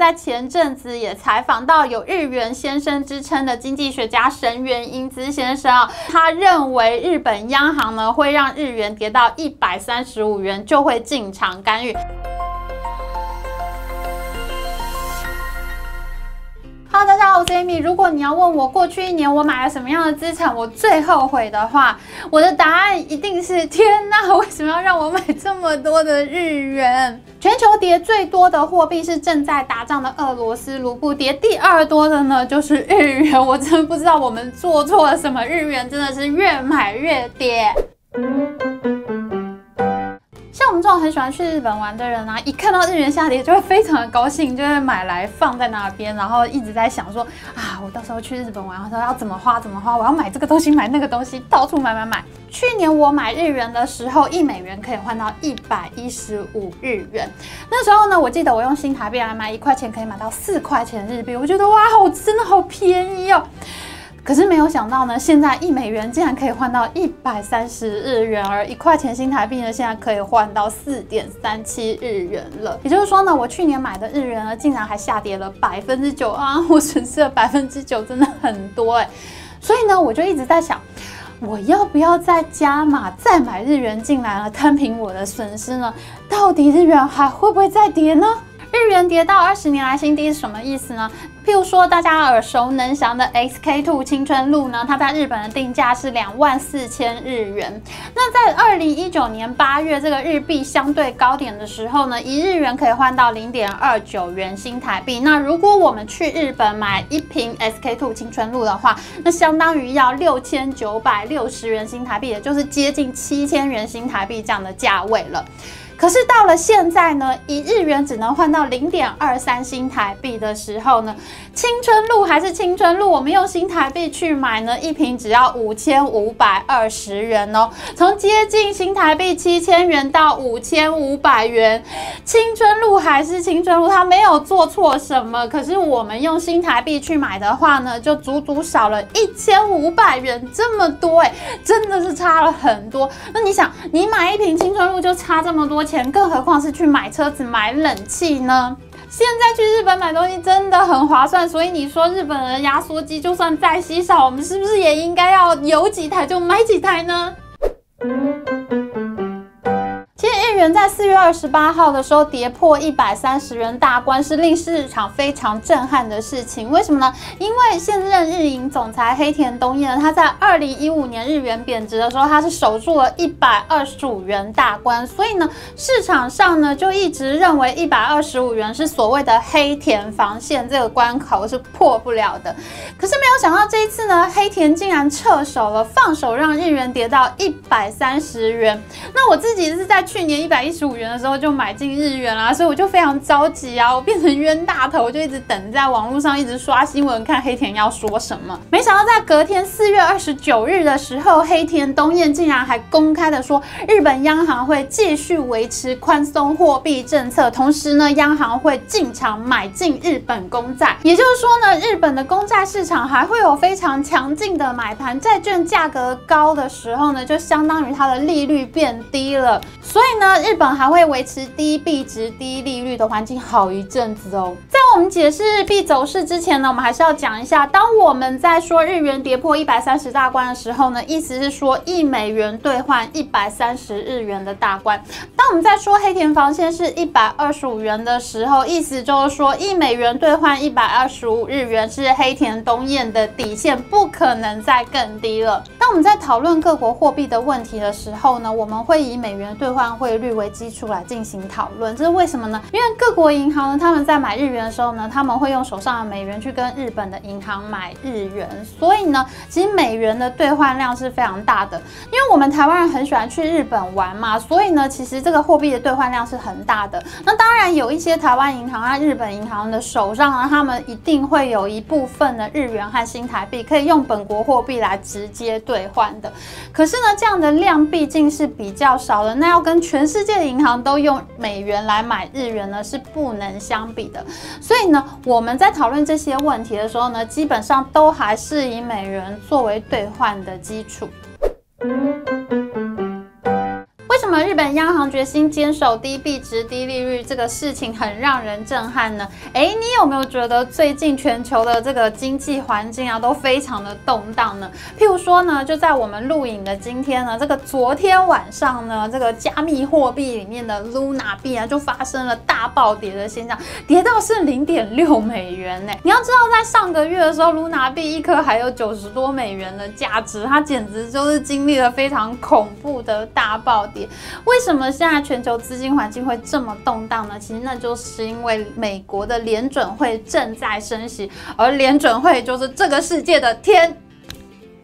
在前阵子也采访到有“日元先生”之称的经济学家神原英姿先生啊，他认为日本央行呢会让日元跌到一百三十五元就会进场干预。Hello，大家好，我是 Amy。如果你要问我过去一年我买了什么样的资产，我最后悔的话，我的答案一定是：天哪，为什么要让我买这么多的日元？全球跌最多的货币是正在打仗的俄罗斯卢布，跌第二多的呢就是日元。我真的不知道我们做错了什么，日元真的是越买越跌。我很喜欢去日本玩的人啊，一看到日元下跌就会非常的高兴，就会买来放在那边，然后一直在想说啊，我到时候去日本玩，然后要怎么花怎么花，我要买这个东西买那个东西，到处买买买。去年我买日元的时候，一美元可以换到一百一十五日元。那时候呢，我记得我用新台币来买，一块钱可以买到四块钱日币，我觉得哇，好真的好便宜哦。可是没有想到呢，现在一美元竟然可以换到一百三十日元，而一块钱新台币呢，现在可以换到四点三七日元了。也就是说呢，我去年买的日元呢，竟然还下跌了百分之九啊！我损失了百分之九，真的很多哎。所以呢，我就一直在想，我要不要再加码再买日元进来了，摊平我的损失呢？到底日元还会不会再跌呢？日元跌到二十年来新低是什么意思呢？譬如说大家耳熟能详的 SK Two 青春露呢，它在日本的定价是两万四千日元。那在二零一九年八月这个日币相对高点的时候呢，一日元可以换到零点二九元新台币。那如果我们去日本买一瓶 SK Two 青春露的话，那相当于要六千九百六十元新台币，也就是接近七千元新台币这样的价位了。可是到了现在呢，一日元只能换到零点二三新台币的时候呢，青春露还是青春露，我们用新台币去买呢，一瓶只要五千五百二十元哦。从接近新台币七千元到五千五百元，青春露还是青春露，它没有做错什么。可是我们用新台币去买的话呢，就足足少了一千五百元这么多哎，真的是差了很多。那你想，你买一瓶青春露就差这么多钱，更何况是去买车子、买冷气呢？现在去日本买东西真的很划算，所以你说日本人压缩机就算再稀少，我们是不是也应该要有几台就买几台呢？在四月二十八号的时候跌破一百三十元大关，是令市场非常震撼的事情。为什么呢？因为现任日银总裁黑田东彦，他在二零一五年日元贬值的时候，他是守住了一百二十五元大关，所以呢，市场上呢就一直认为一百二十五元是所谓的黑田防线，这个关口是破不了的。可是没有想到这一次呢，黑田竟然撤手了，放手让日元跌到一百三十元。那我自己是在去年一百一十五元的时候就买进日元啦，所以我就非常着急啊，我变成冤大头，我就一直等在网络上，一直刷新闻看黑田要说什么。没想到在隔天四月二十九日的时候，黑田东彦竟然还公开的说，日本央行会继续维持宽松货币政策，同时呢，央行会进场买进日本公债，也就是说呢，日本的公债市场还会有非常强劲的买盘，债券价格高的时候呢，就相当于它的利率变低了，所以呢，日本。还会维持低币值、低利率的环境好一阵子哦。在我们解释日币走势之前呢，我们还是要讲一下，当我们在说日元跌破一百三十大关的时候呢，意思是说一美元兑换一百三十日元的大关。当我们在说黑田防线是一百二十五元的时候，意思就是说一美元兑换一百二十五日元是黑田东彦的底线，不可能再更低了。当我们在讨论各国货币的问题的时候呢，我们会以美元兑换汇率为基。础来进行讨论，这是为什么呢？因为各国银行呢，他们在买日元的时候呢，他们会用手上的美元去跟日本的银行买日元，所以呢，其实美元的兑换量是非常大的。因为我们台湾人很喜欢去日本玩嘛，所以呢，其实这个货币的兑换量是很大的。那当然有一些台湾银行啊、日本银行的手上呢，他们一定会有一部分的日元和新台币可以用本国货币来直接兑换的。可是呢，这样的量毕竟是比较少的，那要跟全世世界银行都用美元来买日元呢，是不能相比的。所以呢，我们在讨论这些问题的时候呢，基本上都还是以美元作为兑换的基础。那么日本央行决心坚守低币值、低利率，这个事情很让人震撼呢。哎，你有没有觉得最近全球的这个经济环境啊都非常的动荡呢？譬如说呢，就在我们录影的今天呢，这个昨天晚上呢，这个加密货币里面的 Luna 币啊就发生了大暴跌的现象，跌到是零点六美元呢。你要知道，在上个月的时候，Luna 币一颗还有九十多美元的价值，它简直就是经历了非常恐怖的大暴跌。为什么现在全球资金环境会这么动荡呢？其实那就是因为美国的联准会正在升息，而联准会就是这个世界的天。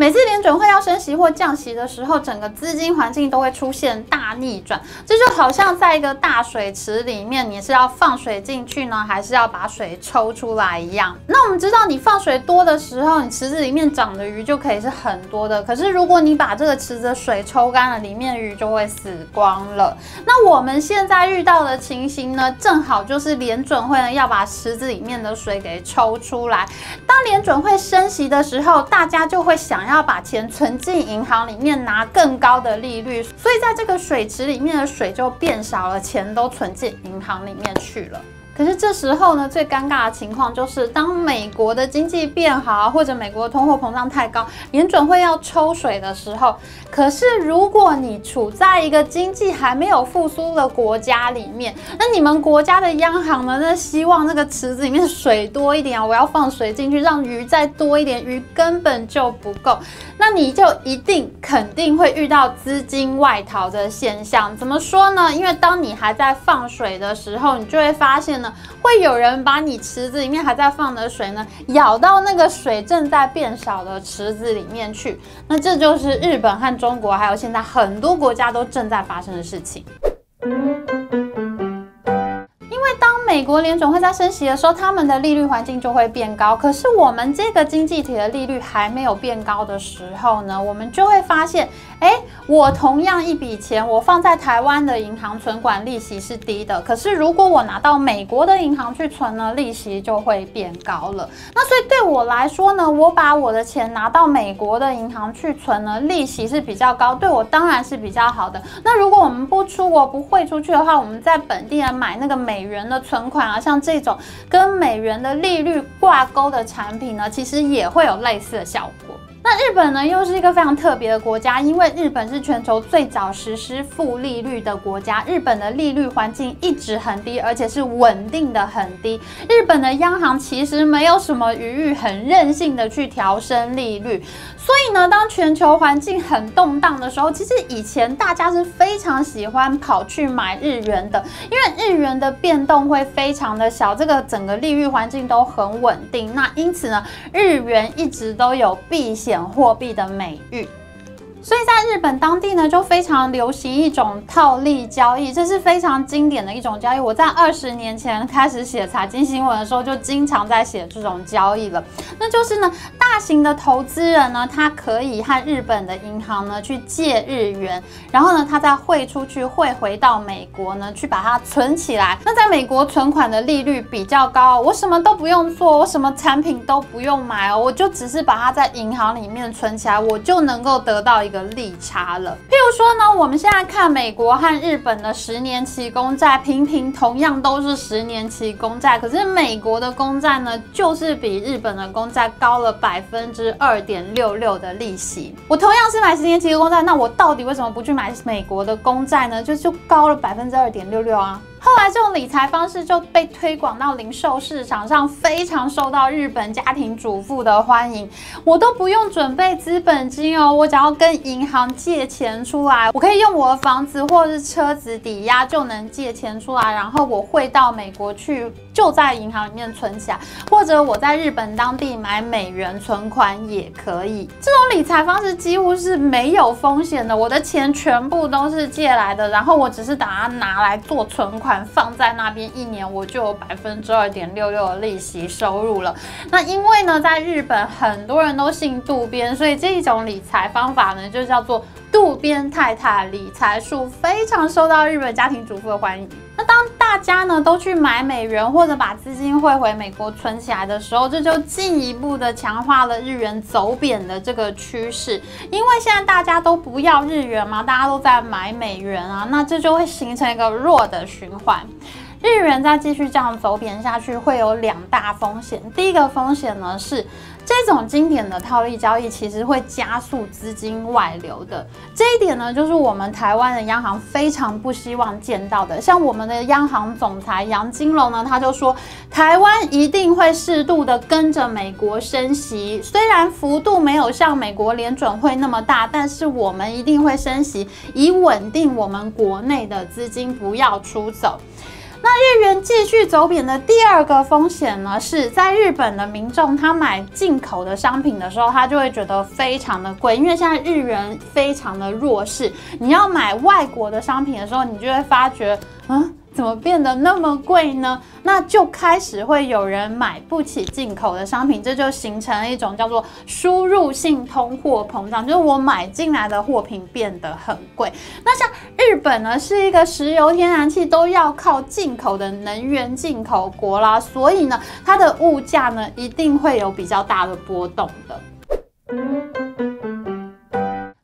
每次联准会要升息或降息的时候，整个资金环境都会出现大逆转。这就好像在一个大水池里面，你是要放水进去呢，还是要把水抽出来一样？那我们知道，你放水多的时候，你池子里面长的鱼就可以是很多的。可是如果你把这个池子水抽干了，里面鱼就会死光了。那我们现在遇到的情形呢，正好就是联准会呢要把池子里面的水给抽出来。当联准会升息的时候，大家就会想。要把钱存进银行里面拿更高的利率，所以在这个水池里面的水就变少了，钱都存进银行里面去了。可是这时候呢，最尴尬的情况就是，当美国的经济变好，或者美国通货膨胀太高，联准会要抽水的时候，可是如果你处在一个经济还没有复苏的国家里面，那你们国家的央行呢，那希望那个池子里面水多一点啊，我要放水进去，让鱼再多一点，鱼根本就不够，那你就一定肯定会遇到资金外逃的现象。怎么说呢？因为当你还在放水的时候，你就会发现呢。会有人把你池子里面还在放的水呢，舀到那个水正在变少的池子里面去。那这就是日本和中国，还有现在很多国家都正在发生的事情。美国联总会在升息的时候，他们的利率环境就会变高。可是我们这个经济体的利率还没有变高的时候呢，我们就会发现，哎，我同样一笔钱，我放在台湾的银行存款利息是低的，可是如果我拿到美国的银行去存呢，利息就会变高了。那所以对我来说呢，我把我的钱拿到美国的银行去存呢，利息是比较高，对我当然是比较好的。那如果我们不出国不汇出去的话，我们在本地人买那个美元的存存款啊，像这种跟美元的利率挂钩的产品呢，其实也会有类似的效果。那日本呢，又是一个非常特别的国家，因为日本是全球最早实施负利率的国家，日本的利率环境一直很低，而且是稳定的很低。日本的央行其实没有什么余裕，很任性的去调升利率。所以呢，当全球环境很动荡的时候，其实以前大家是非常喜欢跑去买日元的，因为日元的变动会非常的小，这个整个利率环境都很稳定。那因此呢，日元一直都有避险货币的美誉。所以在日本当地呢，就非常流行一种套利交易，这是非常经典的一种交易。我在二十年前开始写财经新闻的时候，就经常在写这种交易了。那就是呢，大型的投资人呢，他可以和日本的银行呢去借日元，然后呢，他再汇出去，汇回到美国呢，去把它存起来。那在美国存款的利率比较高，我什么都不用做，我什么产品都不用买哦，我就只是把它在银行里面存起来，我就能够得到一个。利差了。譬如说呢，我们现在看美国和日本的十年期公债，平平同样都是十年期公债，可是美国的公债呢，就是比日本的公债高了百分之二点六六的利息。我同样是买十年期的公债，那我到底为什么不去买美国的公债呢？就就高了百分之二点六六啊。后来，这种理财方式就被推广到零售市场上，非常受到日本家庭主妇的欢迎。我都不用准备资本金哦，我只要跟银行借钱出来，我可以用我的房子或是车子抵押就能借钱出来，然后我汇到美国去。就在银行里面存起来，或者我在日本当地买美元存款也可以。这种理财方式几乎是没有风险的，我的钱全部都是借来的，然后我只是把它拿来做存款，放在那边一年，我就有百分之二点六六的利息收入了。那因为呢，在日本很多人都姓渡边，所以这一种理财方法呢，就叫做渡边太太理财术，非常受到日本家庭主妇的欢迎。那当大家呢都去买美元或者把资金汇回美国存起来的时候，这就进一步的强化了日元走贬的这个趋势。因为现在大家都不要日元嘛，大家都在买美元啊，那这就会形成一个弱的循环。日元再继续这样走贬下去，会有两大风险。第一个风险呢是，这种经典的套利交易其实会加速资金外流的。这一点呢，就是我们台湾的央行非常不希望见到的。像我们的央行总裁杨金龙呢，他就说，台湾一定会适度的跟着美国升息，虽然幅度没有像美国联准会那么大，但是我们一定会升息，以稳定我们国内的资金不要出走。那日元继续走贬的第二个风险呢，是在日本的民众他买进口的商品的时候，他就会觉得非常的贵，因为现在日元非常的弱势，你要买外国的商品的时候，你就会发觉，嗯。怎么变得那么贵呢？那就开始会有人买不起进口的商品，这就形成了一种叫做输入性通货膨胀，就是我买进来的货品变得很贵。那像日本呢，是一个石油、天然气都要靠进口的能源进口国啦，所以呢，它的物价呢一定会有比较大的波动的。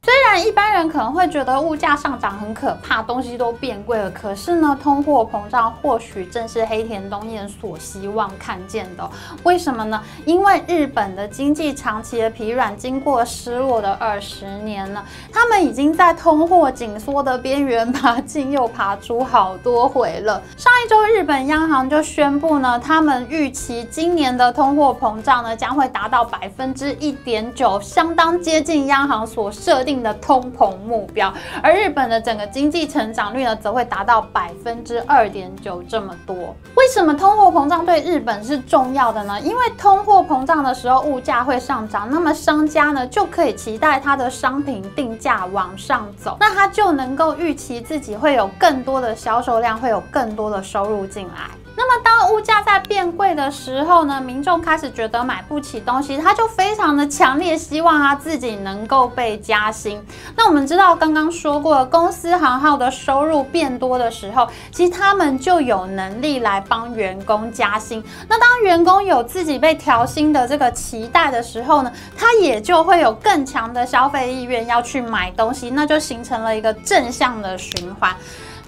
虽然一般人可能会觉得物价上涨很可怕，东西都变贵了。可是呢，通货膨胀或许正是黑田东彦所希望看见的。为什么呢？因为日本的经济长期的疲软，经过失落的二十年了，他们已经在通货紧缩的边缘爬进又爬出好多回了。上一周，日本央行就宣布呢，他们预期今年的通货膨胀呢将会达到百分之一点九，相当接近央行所设定的。通膨目标，而日本的整个经济成长率呢，则会达到百分之二点九这么多。为什么通货膨胀对日本是重要的呢？因为通货膨胀的时候，物价会上涨，那么商家呢就可以期待它的商品定价往上走，那他就能够预期自己会有更多的销售量，会有更多的收入进来。那么，当物价在变贵的时候呢，民众开始觉得买不起东西，他就非常的强烈希望他自己能够被加薪。那我们知道，刚刚说过了，公司行号的收入变多的时候，其实他们就有能力来帮员工加薪。那当员工有自己被调薪的这个期待的时候呢，他也就会有更强的消费意愿要去买东西，那就形成了一个正向的循环。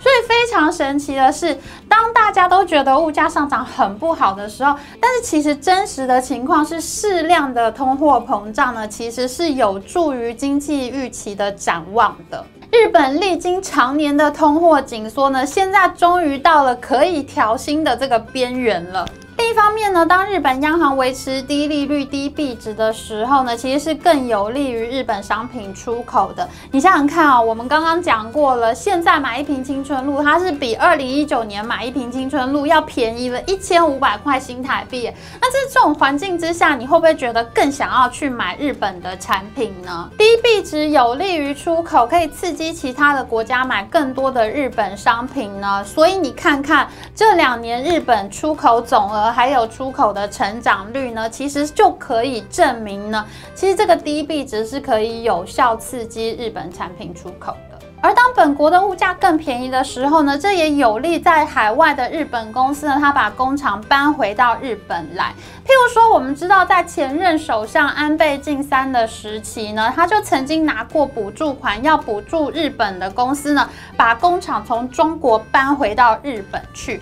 所以非常神奇的是，当大家都觉得物价上涨很不好的时候，但是其实真实的情况是，适量的通货膨胀呢，其实是有助于经济预期的展望的。日本历经常年的通货紧缩呢，现在终于到了可以调薪的这个边缘了。另一方面呢，当日本央行维持低利率、低币值的时候呢，其实是更有利于日本商品出口的。你想想看啊，我们刚刚讲过了，现在买一瓶青春露，它是比二零一九年买一瓶青春露要便宜了一千五百块新台币。那在这种环境之下，你会不会觉得更想要去买日本的产品呢？低币值有利于出口，可以刺激其他的国家买更多的日本商品呢。所以你看看这两年日本出口总额。还有出口的成长率呢，其实就可以证明呢，其实这个低币值是可以有效刺激日本产品出口的。而当本国的物价更便宜的时候呢，这也有利在海外的日本公司呢，他把工厂搬回到日本来。譬如说，我们知道在前任首相安倍晋三的时期呢，他就曾经拿过补助款，要补助日本的公司呢，把工厂从中国搬回到日本去。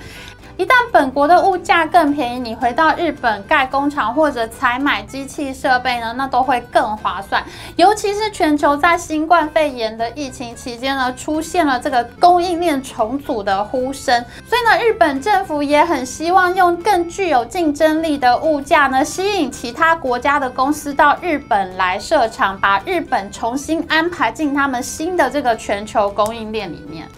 一旦本国的物价更便宜，你回到日本盖工厂或者采买机器设备呢，那都会更划算。尤其是全球在新冠肺炎的疫情期间呢，出现了这个供应链重组的呼声，所以呢，日本政府也很希望用更具有竞争力的物价呢，吸引其他国家的公司到日本来设厂，把日本重新安排进他们新的这个全球供应链里面。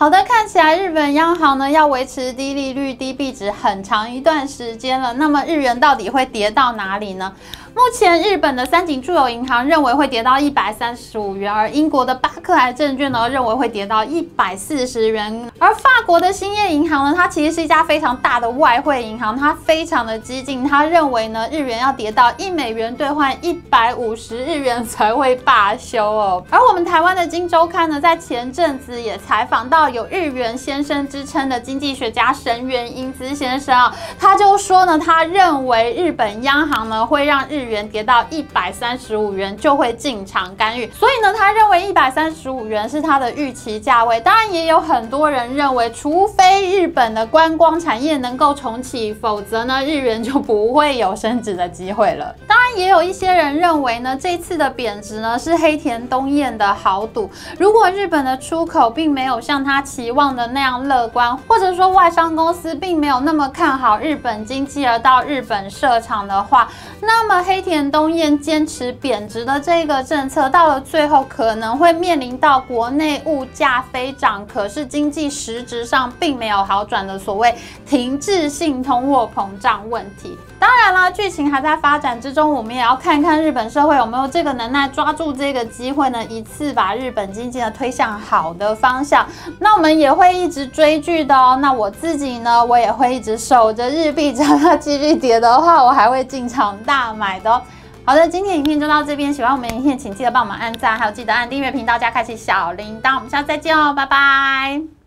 好的，看起来日本央行呢要维持低利率、低币值很长一段时间了。那么日元到底会跌到哪里呢？目前日本的三井住友银行认为会跌到一百三十五元，而英国的巴克莱证券呢认为会跌到一百四十元，而法国的兴业银行呢，它其实是一家非常大的外汇银行，它非常的激进，它认为呢日元要跌到一美元兑换一百五十日元才会罢休哦。而我们台湾的金周刊呢，在前阵子也采访到有日元先生之称的经济学家神原英姿先生啊，他就说呢，他认为日本央行呢会让日日元跌到一百三十五元就会进场干预，所以呢，他认为一百三十五元是他的预期价位。当然，也有很多人认为，除非日本的观光产业能够重启，否则呢，日元就不会有升值的机会了。当然，也有一些人认为呢，这次的贬值呢是黑田东彦的豪赌。如果日本的出口并没有像他期望的那样乐观，或者说外商公司并没有那么看好日本经济而到日本设厂的话，那么黑田东彦坚持贬值的这个政策，到了最后可能会面临到国内物价飞涨，可是经济实质上并没有好转的所谓停滞性通货膨胀问题。当然啦，剧情还在发展之中，我们也要看看日本社会有没有这个能耐抓住这个机会呢，一次把日本经济呢推向好的方向。那我们也会一直追剧的哦。那我自己呢，我也会一直守着日币，只要它继续跌的话，我还会进场大买的哦。好的，今天影片就到这边，喜欢我们影片，请记得帮我们按赞，还有记得按订阅频道加开启小铃铛。我们下次再见哦，拜拜。